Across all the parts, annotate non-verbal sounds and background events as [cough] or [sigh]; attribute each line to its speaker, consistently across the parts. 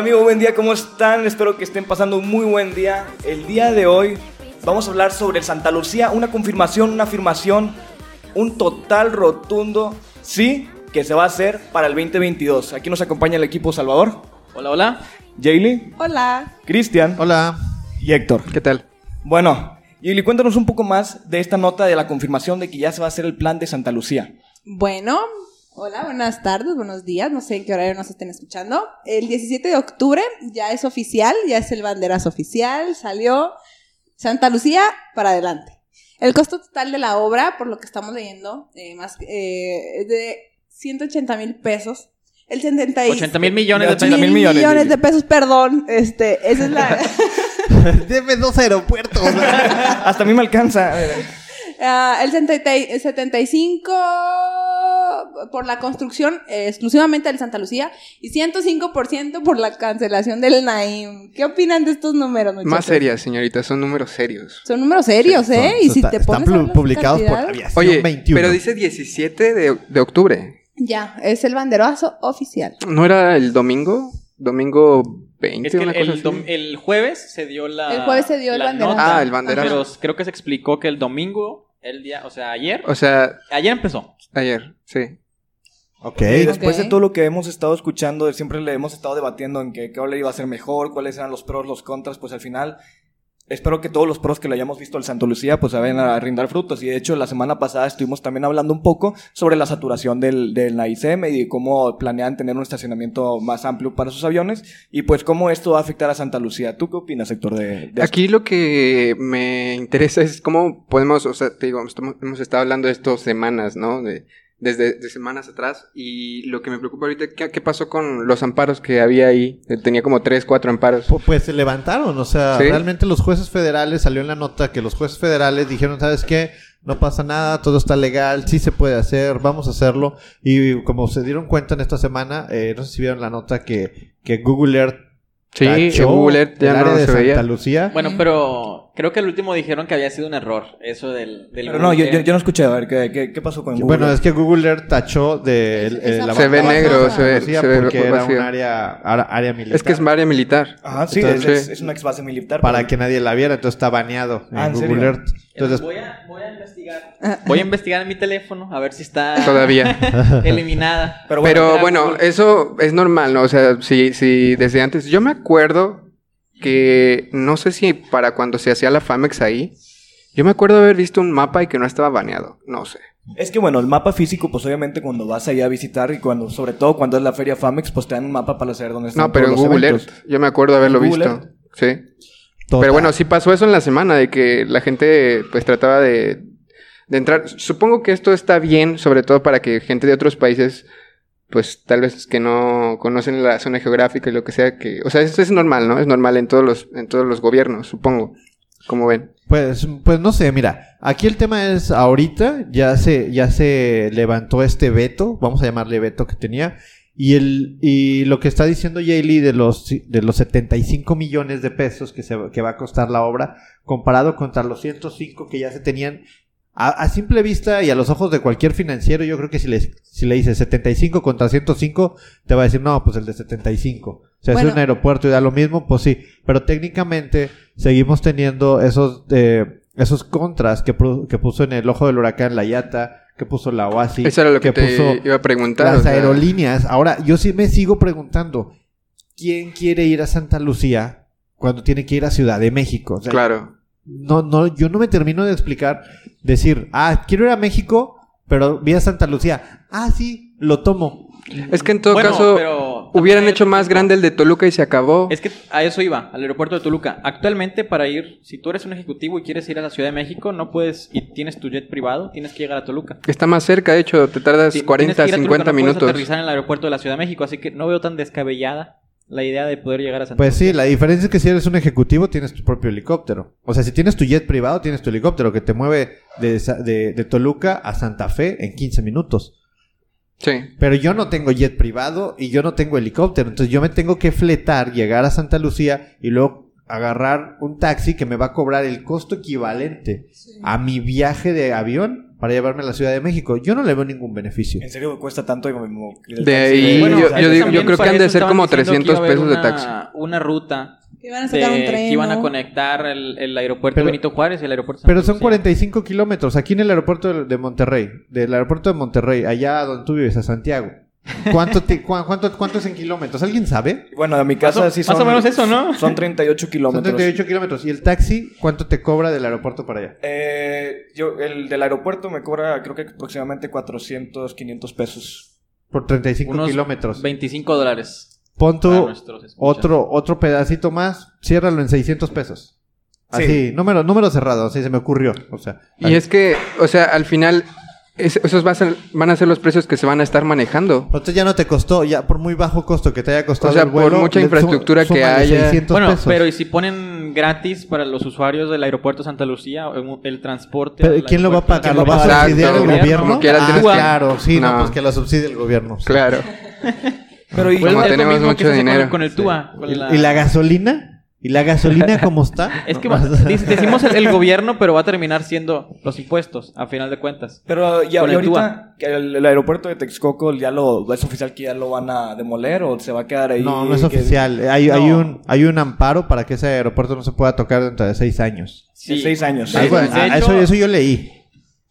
Speaker 1: Hola amigos, buen día, ¿cómo están? Espero que estén pasando un muy buen día. El día de hoy vamos a hablar sobre Santa Lucía, una confirmación, una afirmación, un total rotundo sí que se va a hacer para el 2022. Aquí nos acompaña el equipo Salvador.
Speaker 2: Hola, hola.
Speaker 1: Jaylee,
Speaker 3: Hola.
Speaker 1: Cristian
Speaker 4: Hola.
Speaker 1: y Héctor.
Speaker 5: ¿Qué tal?
Speaker 1: Bueno, Jaylee, cuéntanos un poco más de esta nota de la confirmación de que ya se va a hacer el plan de Santa Lucía.
Speaker 3: Bueno, hola, buenas tardes, buenos días. No sé en qué horario nos estén escuchando. El 17 de octubre ya es oficial, ya es el banderazo oficial. Salió Santa Lucía para adelante. El costo total de la obra, por lo que estamos leyendo, eh, más eh, es de 180 mil pesos. El 70 y-
Speaker 2: 80 mil millones de
Speaker 1: 80
Speaker 2: pesos.
Speaker 1: mil millones,
Speaker 3: millones de pesos, perdón. Este, esa es la. [laughs]
Speaker 4: Deme dos aeropuertos. [laughs]
Speaker 1: Hasta a mí me alcanza.
Speaker 3: Ah, el 70 y- el 75 por la construcción eh, exclusivamente del Santa Lucía y 105% por la cancelación del Naim. ¿Qué opinan de estos números, muchachos?
Speaker 5: Más serias, señorita, son números serios.
Speaker 3: Son números serios, ¿eh? y si
Speaker 4: Está-
Speaker 3: te
Speaker 4: están
Speaker 3: pones a las
Speaker 4: publicados por Aviación
Speaker 5: Oye,
Speaker 4: 21.
Speaker 5: pero dice 17 de, de octubre.
Speaker 3: Ya, es el banderazo oficial.
Speaker 5: ¿No era el domingo? ¿Domingo 20?
Speaker 2: Es que
Speaker 5: una
Speaker 2: el,
Speaker 5: cosa
Speaker 2: el
Speaker 5: así?
Speaker 2: dom- el jueves se dio la.
Speaker 3: El jueves se dio el banderazo.
Speaker 5: Ah, el banderazo.
Speaker 2: Pero creo que se explicó que el domingo, el día, o sea, ayer.
Speaker 5: O sea,
Speaker 2: ayer empezó.
Speaker 5: ayer, sí.
Speaker 4: Ok.
Speaker 1: Y después de todo lo que hemos estado escuchando, siempre le hemos estado debatiendo en que qué hora iba a ser mejor, cuáles eran los pros, los contras, pues al final espero que todos los pros que le hayamos visto al Santo Lucía pues vayan a rindar frutos. Y de hecho la semana pasada estuvimos también hablando un poco sobre la saturación del, del NAICM y cómo planean tener un estacionamiento más amplio para sus aviones y pues cómo esto va a afectar a Santa Lucía. ¿Tú qué opinas, Héctor, de, de?
Speaker 5: Aquí lo que me interesa es cómo podemos, o sea, te digo, hemos estado hablando de esto semanas, ¿no? De, desde de semanas atrás. Y lo que me preocupa ahorita, ¿qué, qué pasó con los amparos que había ahí? Eh, Tenía como tres, cuatro amparos.
Speaker 4: Pu- Pues se levantaron, o sea,
Speaker 5: Sí.
Speaker 4: realmente los jueces federales, salió en la nota que los jueces federales dijeron, ¿sabes qué? No pasa nada, todo está legal, sí se puede hacer, vamos a hacerlo. Y como se dieron cuenta en esta semana, eh, no sé si vieron la nota que, que Google Earth
Speaker 5: Sí, Google Earth ya
Speaker 4: el
Speaker 5: no
Speaker 4: de
Speaker 5: se
Speaker 4: Santa
Speaker 5: veía.
Speaker 4: Lucía.
Speaker 2: Bueno, pero creo que al último dijeron que había sido un error. Eso del. del
Speaker 1: Pero no, yo, yo,
Speaker 2: Google.
Speaker 1: yo no escuché, a ver, ¿qué, qué, qué pasó con Google?
Speaker 4: Bueno, es que Google Earth tachó de el- la
Speaker 5: Se ve negro, se ve- se ve
Speaker 4: porque era
Speaker 5: vacío.
Speaker 4: un área, ara- área militar.
Speaker 5: Es que es área militar.
Speaker 1: Ajá, sí,
Speaker 5: Entonces-
Speaker 1: es, una ex base militar.
Speaker 4: para
Speaker 1: pero-
Speaker 4: que nadie la viera, entonces está baneado en
Speaker 1: Ah, ¿en
Speaker 4: Google? Earth. Entonces,
Speaker 2: voy, a, voy a investigar. Voy a investigar en mi teléfono a ver si está [laughs]
Speaker 5: Todavía. [laughs]
Speaker 2: eliminada.
Speaker 1: Pero bueno,
Speaker 5: Pero bueno, eso es normal, ¿no? O sea, si, si desde antes. Yo me acuerdo que no sé si para cuando se hacía la Famex ahí, yo me acuerdo haber visto un mapa y que no estaba baneado. No sé.
Speaker 1: Es que bueno, el mapa físico, pues obviamente cuando vas allá a visitar y cuando, sobre todo cuando es la feria Famex, pues te dan un mapa para saber dónde están
Speaker 5: No, pero en
Speaker 1: los
Speaker 5: Google
Speaker 1: eventos.
Speaker 5: Earth. Yo me acuerdo haberlo
Speaker 1: ¿En Google
Speaker 5: visto. Sí.
Speaker 4: total.
Speaker 5: Pero bueno, sí pasó eso en la semana, de que la gente pues trataba de, de entrar. Supongo que esto está bien, sobre todo para que gente de otros países, pues tal vez que no conocen la zona geográfica y lo que sea, que... O sea, eso es normal, ¿no? Es normal en todos los, en todos los gobiernos, supongo. Como ven.
Speaker 4: Pues, pues no sé, mira, aquí el tema es ahorita ya se, ya se levantó este veto, vamos a llamarle veto que tenía, y el, y lo que está diciendo Yaley de los, de los 75 millones de pesos que se, que va a costar la obra, comparado contra los 105 que ya se tenían, a, a simple vista y a los ojos de cualquier financiero, yo creo que si le, si le dices 75 contra 105, te va a decir, no, pues el de 75. O sea,
Speaker 3: Bueno.
Speaker 4: es un aeropuerto y da lo mismo, pues sí. Pero técnicamente seguimos teniendo esos, eh, esos contras que, que puso en el ojo del huracán la Yata, que puso la OASI,
Speaker 5: Eso era lo que, te iba a preguntar.
Speaker 4: las
Speaker 5: o sea,
Speaker 4: aerolíneas. Ahora, yo sí me sigo preguntando, ¿quién quiere ir a Santa Lucía cuando tiene que ir a Ciudad de México? O sea,
Speaker 5: Claro.
Speaker 4: No, no, yo no me termino de explicar, decir, ah, quiero ir a México, pero vi a Santa Lucía. Ah, sí, lo tomo.
Speaker 5: Es que en todo
Speaker 2: bueno,
Speaker 5: caso...
Speaker 2: pero
Speaker 5: hubieran hecho más grande el de Toluca y se acabó.
Speaker 2: Es que a eso iba, al aeropuerto de Toluca. Actualmente, para ir, si tú eres un ejecutivo y quieres ir a la Ciudad de México, no puedes, y tienes tu jet privado, tienes que llegar a Toluca.
Speaker 5: Está más cerca, de hecho, te tardas
Speaker 2: Sí,
Speaker 5: 40,
Speaker 2: tienes que ir a Toluca,
Speaker 5: 50
Speaker 2: no puedes
Speaker 5: minutos.
Speaker 2: aterrizar en el aeropuerto de la Ciudad de México, así que no veo tan descabellada la idea de poder llegar a Santa
Speaker 4: Pues sí, la diferencia es que si eres un ejecutivo tienes tu propio helicóptero. O sea, si tienes tu jet privado, tienes tu helicóptero que te mueve de, de- de Toluca a Santa Fe en 15 minutos.
Speaker 5: Sí.
Speaker 4: Pero yo no tengo jet privado y yo no tengo helicóptero. Entonces yo me tengo que fletar, llegar a Santa Lucía y luego agarrar un taxi que me va a cobrar el costo equivalente a mi viaje de avión para llevarme a la Ciudad de México. Yo no le veo ningún beneficio.
Speaker 1: ¿En serio cuesta tanto? Y como- el
Speaker 5: De ahí,
Speaker 2: Bueno,
Speaker 5: yo-
Speaker 1: o sea,
Speaker 5: yo
Speaker 2: también
Speaker 5: creo que han de ser como
Speaker 2: diciendo que
Speaker 5: 300
Speaker 2: iba a haber
Speaker 5: pesos de
Speaker 2: una-
Speaker 5: taxi.
Speaker 2: Una ruta
Speaker 3: Que van a sacar un
Speaker 2: de-
Speaker 3: tren.
Speaker 2: que iban a conectar el, el aeropuerto
Speaker 4: Pero-
Speaker 2: Benito Juárez y el aeropuerto
Speaker 4: Pero
Speaker 2: Santa
Speaker 4: son
Speaker 2: Lucía.
Speaker 4: 45 kilómetros. Aquí en el aeropuerto de- de Monterrey. Del aeropuerto de Monterrey, allá donde tú vives, a Santiago. ¿Cuánto, te- cuánto, cuánto es en kilómetros? ¿Alguien sabe?
Speaker 1: Bueno, de mi casa
Speaker 2: Más o-
Speaker 1: sí
Speaker 2: más
Speaker 1: son...
Speaker 2: o menos eso, ¿no?
Speaker 1: Son 38
Speaker 4: Son
Speaker 1: kilómetros.
Speaker 4: 38 kilómetros. ¿Y el taxi cuánto te cobra del aeropuerto para allá?
Speaker 1: Eh, yo, el del aeropuerto me cobra creo que aproximadamente 400, 500 pesos.
Speaker 4: Por 35
Speaker 2: Unos
Speaker 4: kilómetros.
Speaker 2: 25 dólares.
Speaker 4: Pon
Speaker 2: escuchas.
Speaker 4: otro, otro pedacito más, ciérralo en 600 pesos.
Speaker 1: Sí.
Speaker 4: Así, número, número cerrado, así se me ocurrió. O sea,
Speaker 5: Y es que, o sea, al final, es- esos va a ser- van a ser los precios que se van a estar manejando.
Speaker 4: Entonces ya no te costó, ya por muy bajo costo que te haya costado
Speaker 5: O sea,
Speaker 4: el vuelo.
Speaker 5: por mucha infraestructura que haya.
Speaker 4: 600
Speaker 2: Bueno,
Speaker 4: pesos.
Speaker 2: pero ¿y si ponen gratis para los usuarios del aeropuerto Santa Lucía el, transporte?
Speaker 4: Pero ¿quién lo va a pagar?
Speaker 2: ¿Quién
Speaker 4: ¿Lo va a subsidiar el gobierno? ah,
Speaker 5: que-
Speaker 4: claro, sí, no.
Speaker 5: No.
Speaker 4: pues que lo subsidie el gobierno. sí.
Speaker 5: Claro.
Speaker 1: Pero y,
Speaker 5: Como tenemos
Speaker 2: mismo
Speaker 5: mucho
Speaker 2: que se hace con-
Speaker 5: dinero.
Speaker 2: Con, el TUA. con
Speaker 4: ¿Y,
Speaker 2: la-
Speaker 4: y la gasolina? ¿Y la gasolina cómo está? [laughs]
Speaker 2: Es que [laughs] decimos el, el [laughs] gobierno, pero va a terminar siendo los impuestos, a final de cuentas.
Speaker 1: pero ya, y
Speaker 2: el
Speaker 1: ahorita que el, el aeropuerto de Texcoco ya lo es oficial que ya lo van a demoler o se va a quedar ahí.
Speaker 4: No, no es
Speaker 1: que-
Speaker 4: oficial. Hay,
Speaker 1: No.
Speaker 4: hay, un, hay un amparo para que ese aeropuerto no se pueda tocar dentro de seis años.
Speaker 1: De seis años.
Speaker 2: Sí,
Speaker 4: Algo- ah,
Speaker 2: hecho-
Speaker 4: eso, eso yo leí.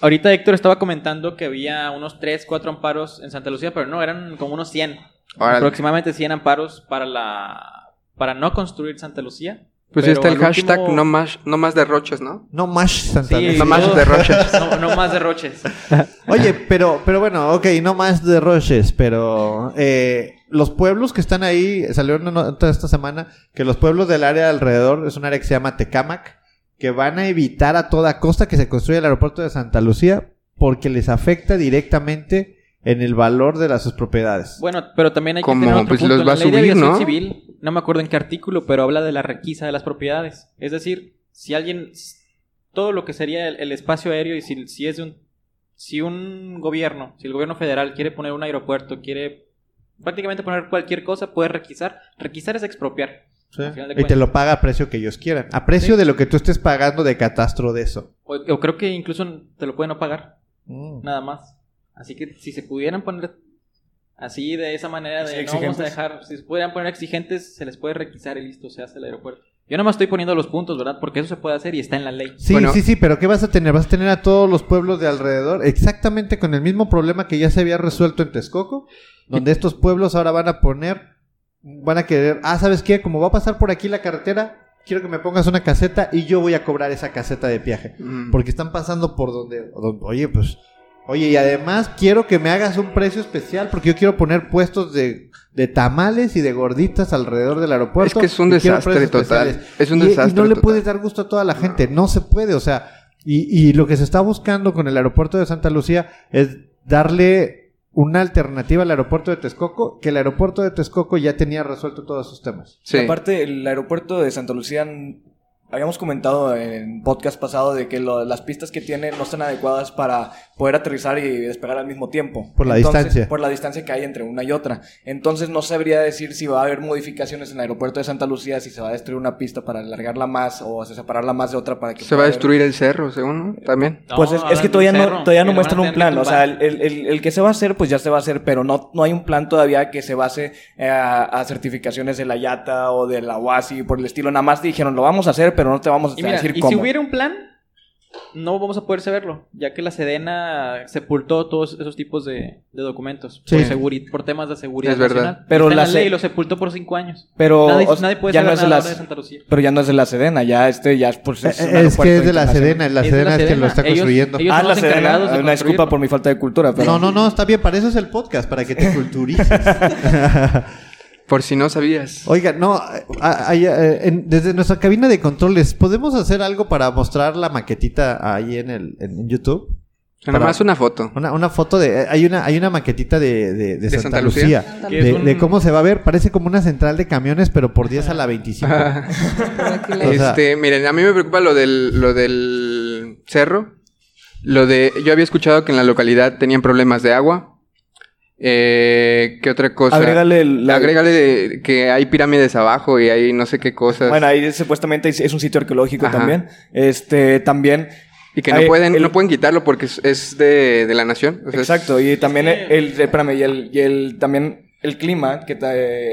Speaker 2: Ahorita Héctor estaba comentando que había unos 3, 4 amparos en Santa Lucía, pero no, eran como unos 100.
Speaker 5: Órale.
Speaker 2: Aproximadamente 100 amparos para la para no construir Santa Lucía.
Speaker 5: Pues está el hashtag
Speaker 2: último-
Speaker 5: no más, no más derroches, ¿no?
Speaker 4: No más Santa
Speaker 2: Sí,
Speaker 4: Lucía.
Speaker 5: No más derroches. [laughs]
Speaker 2: No, no más derroches. [laughs]
Speaker 4: Oye, pero, pero bueno, ok, no más de roches, pero eh, los pueblos que están ahí, salió una nota esta semana que los pueblos del área alrededor, es un área que se llama Tecámac, que van a evitar a toda costa que se construya el aeropuerto de Santa Lucía porque les afecta directamente en el valor de las sus propiedades.
Speaker 2: Bueno, pero también hay que
Speaker 5: Como,
Speaker 2: tener otro
Speaker 5: pues,
Speaker 2: punto.
Speaker 5: los va a
Speaker 2: la ley de
Speaker 5: subir,
Speaker 2: aviación
Speaker 5: ¿no?
Speaker 2: civil, no me acuerdo en qué artículo, pero habla de la requisa de las propiedades. Es decir, si alguien, todo lo que sería el, el espacio aéreo y si, si es de un, si un gobierno, si el gobierno federal quiere poner un aeropuerto, quiere prácticamente poner cualquier cosa, puede requisar. Requisar es expropiar.
Speaker 4: Sí.
Speaker 2: al final de
Speaker 4: Y te lo paga a precio que ellos quieran, a precio
Speaker 2: Sí.
Speaker 4: de lo que tú estés pagando de catastro de eso.
Speaker 2: O, o creo que incluso te lo pueden no pagar,
Speaker 4: Mm.
Speaker 2: nada más. Así que si se pudieran poner así de esa manera de no vamos a
Speaker 1: exigentes.
Speaker 2: dejar, si se pudieran poner exigentes, se les puede requisar y listo, se hace el aeropuerto. Yo nada más estoy poniendo los puntos, ¿verdad? Porque eso se puede hacer y está en la ley.
Speaker 4: Sí,
Speaker 5: Bueno.
Speaker 4: sí, sí, pero ¿qué vas a tener? ¿Vas a tener a todos los pueblos de alrededor exactamente con el mismo problema que ya se había resuelto en Texcoco? Donde estos pueblos ahora van a poner, van a querer, ah, ¿sabes qué? Como va a pasar por aquí la carretera, quiero que me pongas una caseta y yo voy a cobrar esa caseta de viaje.
Speaker 5: Mm.
Speaker 4: Porque están pasando por donde, donde- oye, pues, oye, y además quiero que me hagas un precio especial porque yo quiero poner puestos de, de tamales y de gorditas alrededor del aeropuerto.
Speaker 5: Es que es un desastre total.
Speaker 4: especiales.
Speaker 5: Es un
Speaker 4: Y-
Speaker 5: desastre
Speaker 4: Y no le puedes dar gusto a toda la gente. No se puede, o sea. Y, y lo que se está buscando con el aeropuerto de Santa Lucía es darle una alternativa al aeropuerto de Texcoco, que el aeropuerto de Texcoco ya tenía resuelto todos sus temas.
Speaker 5: Sí.
Speaker 1: Aparte, el aeropuerto de Santa Lucía, habíamos comentado en podcast pasado de que lo- las pistas que tiene no están adecuadas para poder aterrizar y despegar al mismo tiempo.
Speaker 4: Por la distancia.
Speaker 1: Por la distancia que hay entre una y otra. Entonces no sabría decir si va a haber modificaciones en el aeropuerto de Santa Lucía, si se va a destruir una pista para alargarla más o separarla más de otra para que...
Speaker 5: Se va a
Speaker 1: pueda haber-
Speaker 5: destruir el cerro, según, ¿no? También.
Speaker 1: Pues es, es que todavía no, todavía no muestran un plan. O sea,
Speaker 2: el
Speaker 1: el, el- el- el que se va a hacer, pues ya se va a hacer, pero no, no hay un plan todavía que se base eh, a, a certificaciones de la YATA o de la UASI por el estilo. Nada más dijeron, lo vamos a hacer, pero no te vamos a
Speaker 2: Y mira,
Speaker 1: decir
Speaker 2: y
Speaker 1: cómo.
Speaker 2: si hubiera un plan, no vamos a poder saberlo, ya que la Sedena sepultó todos esos tipos de, de documentos
Speaker 4: Sí.
Speaker 2: por, seguri- por temas de seguridad
Speaker 5: Es verdad.
Speaker 2: nacional.
Speaker 1: Pero
Speaker 2: Está en
Speaker 1: la
Speaker 2: la ley lo sepultó por cinco años.
Speaker 1: Pero
Speaker 2: nadie,
Speaker 1: o sea,
Speaker 2: nadie puede
Speaker 1: ya
Speaker 2: saber
Speaker 1: no es de
Speaker 2: nada ahora de Santa Lucía.
Speaker 1: Pero ya no es de la Sedena, ya este ya es por
Speaker 4: Eh, Es, que es de la Sedena, la
Speaker 2: Es de
Speaker 4: Sedena
Speaker 2: la
Speaker 4: es quien lo está
Speaker 2: Ellos-
Speaker 4: construyendo.
Speaker 2: ellos-
Speaker 1: Ah, la Sedena. Una disculpa por mi falta de cultura, pero...
Speaker 4: No, no, no, está bien, para eso es el podcast, para que te [laughs] culturices. [laughs]
Speaker 5: Por si no sabías.
Speaker 4: Oiga, no, eh, en- desde nuestra cabina de controles, ¿podemos hacer algo para mostrar la maquetita ahí en el en, YouTube?
Speaker 5: Nada más una foto.
Speaker 4: Una, una foto de... eh, Hay una, hay una maquetita de, de, de Santa,
Speaker 5: Santa
Speaker 4: Lucía.
Speaker 3: Santa
Speaker 4: De,
Speaker 2: es un-
Speaker 4: de cómo se va a ver. Parece como una central de camiones, pero por 10 a la 25. [laughs]
Speaker 3: Por aquí le-
Speaker 4: O sea-
Speaker 5: este, miren, a mí me preocupa lo del, lo del cerro. Lo de, yo había escuchado que en la localidad tenían problemas de agua. Eh, ¿Qué otra cosa?
Speaker 1: Agrégale el- la-
Speaker 5: Agrégale que hay pirámides abajo y hay no sé qué cosas.
Speaker 1: Bueno, ahí supuestamente es- un sitio arqueológico
Speaker 5: Ajá.
Speaker 1: también. Este, también.
Speaker 5: y que no pueden,
Speaker 1: el-
Speaker 5: no pueden quitarlo porque es, es de, de la nación. O sea, es-
Speaker 1: Exacto, y también
Speaker 2: Sí.
Speaker 1: el, espérame, y el, y el también el clima, que ta-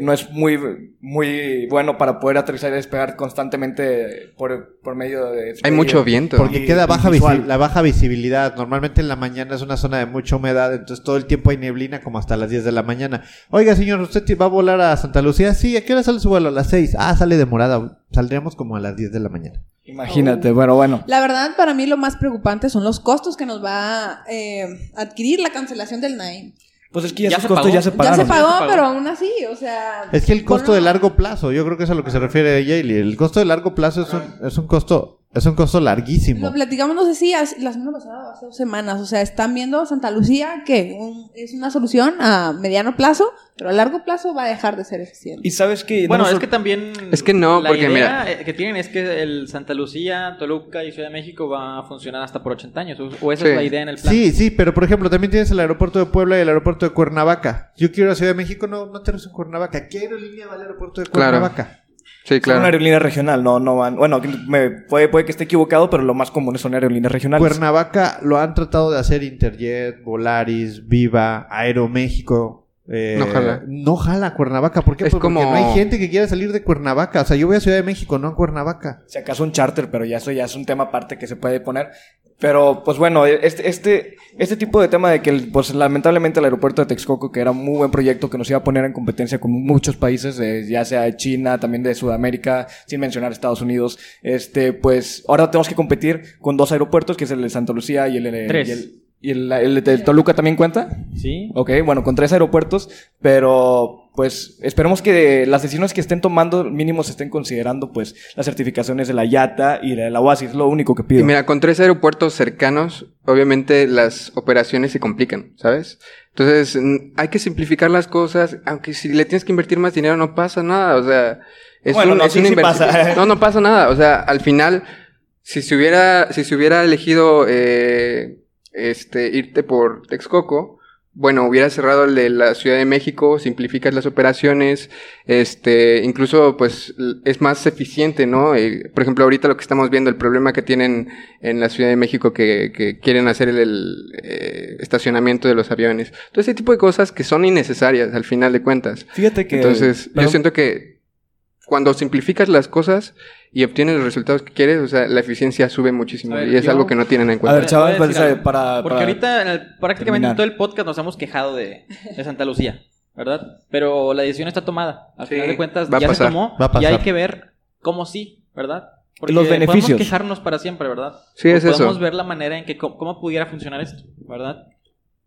Speaker 1: no es muy, muy bueno para poder aterrizar y despegar constantemente por, por medio de...
Speaker 5: hay mucho viento.
Speaker 4: Porque
Speaker 1: Y-
Speaker 4: queda baja la baja visibilidad. Normalmente en la mañana es una zona de mucha humedad, entonces todo el tiempo hay neblina como hasta las 10 de la mañana. Oiga, señor, ¿usted va a volar a Santa Lucía? Sí, ¿a qué hora sale su vuelo? A las 6. Ah, sale demorada. Saldríamos como a las 10 de la mañana.
Speaker 1: Imagínate, bueno, bueno.
Speaker 3: La verdad, para mí lo más preocupante son los costos que nos va a eh, adquirir la cancelación del Naim.
Speaker 1: Pues es que ya,
Speaker 2: Ya
Speaker 1: esos
Speaker 2: se
Speaker 1: costos
Speaker 2: pagó.
Speaker 1: ya se
Speaker 2: Ya
Speaker 3: Ya
Speaker 1: pagaron.
Speaker 3: se pagó,
Speaker 2: se pagó.
Speaker 3: pero aún así, o sea...
Speaker 4: Es que el costo
Speaker 3: bueno,
Speaker 4: de largo plazo, yo creo que es a lo que se refiere Yayli. El costo de largo plazo es un, es un costo es un costo larguísimo.
Speaker 3: Lo platicamos, no sé si la semana pasada hace dos semanas. O sea, están viendo Santa Lucía que un- es una solución a mediano plazo, pero a largo plazo va a dejar de ser eficiente.
Speaker 1: Y sabes que...
Speaker 2: Bueno,
Speaker 1: no
Speaker 2: es que también.
Speaker 5: Es que no,
Speaker 2: la
Speaker 5: porque
Speaker 2: idea
Speaker 5: mira-
Speaker 2: eh, que tienen es que el Santa Lucía, Toluca y Ciudad de México va a funcionar hasta por 80 años. O, o esa
Speaker 5: Sí.
Speaker 2: es la idea en el plan.
Speaker 4: Sí, sí, pero por ejemplo, también tienes el aeropuerto de Puebla y el aeropuerto de Cuernavaca. Yo quiero ir a Ciudad de México, no, no aterrizo en Cuernavaca. ¿Qué aerolínea va al aeropuerto de
Speaker 5: Claro.
Speaker 4: Cuernavaca?
Speaker 5: Sí,
Speaker 1: Son una
Speaker 5: claro.
Speaker 1: aerolínea regional, no, no van. Bueno, me, puede, puede que esté equivocado, pero lo más común son aerolíneas regionales.
Speaker 4: Cuernavaca lo han tratado de hacer Interjet, Volaris, Viva, Aeroméxico. Eh,
Speaker 5: No jala.
Speaker 4: No jala Cuernavaca. ¿Por qué?
Speaker 5: Es
Speaker 4: Porque
Speaker 5: como-
Speaker 4: no hay gente que quiera salir de Cuernavaca. O sea, yo voy a Ciudad de México, no a Cuernavaca.
Speaker 1: Si acaso un charter, pero ya eso ya es un tema aparte que se puede poner. Pero, pues bueno, este, este, este tipo de tema de que, pues lamentablemente el aeropuerto de Texcoco, que era un muy buen proyecto que nos iba a poner en competencia con muchos países, de- ya sea de China, también de Sudamérica, sin mencionar Estados Unidos, este, pues ahora tenemos que competir con dos aeropuertos, que es el de Santa Lucía y el, de-
Speaker 2: Tres.
Speaker 1: y el, y el- el de Toluca también cuenta.
Speaker 2: Sí.
Speaker 1: Ok, bueno, con tres aeropuertos, pero pues esperemos que las decisiones que estén tomando mínimo se estén considerando pues las certificaciones de la YATA y de la OASI, es lo único que pido.
Speaker 5: Y mira, con tres aeropuertos cercanos, obviamente las operaciones se complican, ¿sabes? Entonces, hay que simplificar las cosas, aunque si le tienes que invertir más dinero no pasa nada, o sea, es,
Speaker 1: Bueno,
Speaker 5: un-
Speaker 1: no,
Speaker 5: es
Speaker 1: sí,
Speaker 5: una
Speaker 1: sí pasa.
Speaker 5: No, no pasa nada, o sea, al final, si se hubiera, si se hubiera elegido, eh, este, irte por Texcoco, bueno, hubiera cerrado el de la Ciudad de México, simplificas las operaciones, este, incluso pues es más eficiente, ¿no? Eh, por ejemplo, ahorita lo que estamos viendo, el problema que tienen en la Ciudad de México que, que quieren hacer el, el, eh, estacionamiento de los aviones. Todo ese tipo de cosas que son innecesarias al final de cuentas.
Speaker 1: Fíjate que...
Speaker 5: Entonces, yo siento que cuando simplificas las cosas y obtienes los resultados que quieres, o sea, la eficiencia sube muchísimo
Speaker 2: A ver,
Speaker 5: y es
Speaker 2: yo-
Speaker 5: algo que no tienen en
Speaker 1: A
Speaker 5: cuenta.
Speaker 1: ver, chaval,
Speaker 2: a
Speaker 1: para, para-
Speaker 2: Porque ahorita en el- prácticamente en todo el podcast nos hemos quejado de, de Santa Lucía, ¿verdad? Pero la decisión está tomada. Al
Speaker 5: Sí,
Speaker 2: final de cuentas
Speaker 5: va a
Speaker 2: ya se
Speaker 5: pasar,
Speaker 2: tomó
Speaker 4: va a
Speaker 2: y hay que ver cómo sí, ¿verdad? Porque
Speaker 1: Los beneficios.
Speaker 2: Podemos quejarnos para siempre, ¿verdad?
Speaker 5: Sí, es
Speaker 2: podemos
Speaker 5: eso.
Speaker 2: ver la manera en que cómo, cómo pudiera funcionar esto, ¿verdad?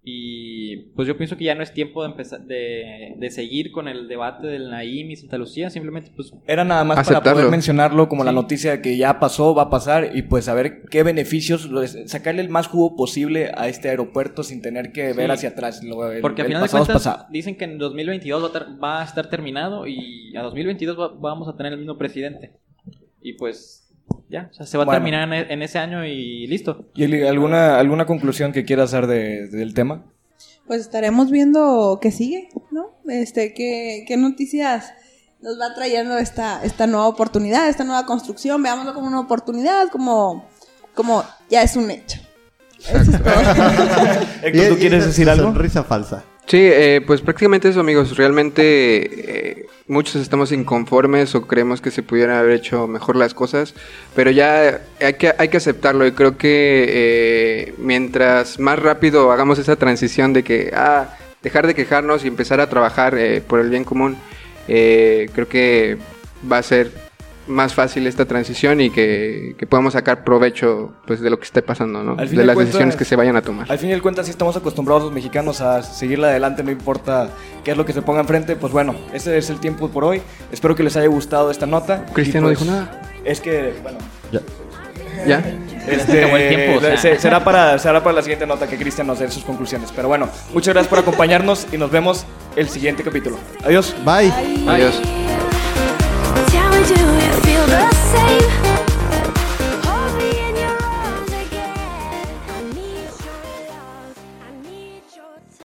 Speaker 2: Y pues yo pienso que ya no es tiempo de empezar de, de seguir con el debate del Naim y Santa Lucía, simplemente pues
Speaker 1: Era nada más para poder mencionarlo como la noticia que ya pasó, va a pasar y pues saber qué beneficios, lo- sacarle el más jugo posible a este aeropuerto sin tener que ver
Speaker 2: Sí.
Speaker 1: hacia atrás. Lo, el-
Speaker 2: Porque al final de cuentas
Speaker 1: pasado.
Speaker 2: dicen que en 2022 va a, ter- va a estar terminado y a 2022 va- vamos a tener el mismo presidente. Y pues ya, o sea, se va a terminar en, e- en ese año y listo.
Speaker 1: ¿Y alguna, alguna conclusión que quieras hacer de- del tema?
Speaker 3: Pues estaremos viendo qué sigue, ¿no? Este, qué, qué noticias nos va trayendo esta, esta nueva oportunidad, esta nueva construcción. Veámoslo como una oportunidad, como, como ya es un hecho. Eso es [laughs] todo.
Speaker 1: Héctor, ¿tú quieres
Speaker 4: esa
Speaker 1: decir algo?
Speaker 4: Sonrisa falsa.
Speaker 5: Sí, eh, pues prácticamente eso, amigos. Realmente eh, muchos estamos inconformes o creemos que se pudieran haber hecho mejor las cosas, pero ya hay que, hay que aceptarlo y creo que eh, mientras más rápido hagamos esa transición de que, ah, dejar de quejarnos y empezar a trabajar por el bien común, creo que va a ser más fácil esta transición y que, que podamos sacar provecho pues de lo que esté pasando, ¿no? De
Speaker 1: de
Speaker 5: las
Speaker 1: cuentas-
Speaker 5: decisiones que se vayan a tomar.
Speaker 1: Al fin y al cuentas, sí estamos acostumbrados los mexicanos a seguirla adelante, no importa qué es lo que se ponga enfrente. Pues bueno, ese es el tiempo por hoy. Espero que les haya gustado esta nota.
Speaker 5: Cristian no
Speaker 1: pues,
Speaker 5: dijo nada.
Speaker 1: Es que, bueno,
Speaker 5: ¿Ya?
Speaker 1: este,
Speaker 2: acabó el tiempo, o sea.
Speaker 1: se- será, para, será para la siguiente nota que Cristian nos dé sus conclusiones. Pero bueno, muchas gracias por acompañarnos y nos vemos el siguiente capítulo. Adiós.
Speaker 4: Bye.
Speaker 5: Adiós. do you feel the same?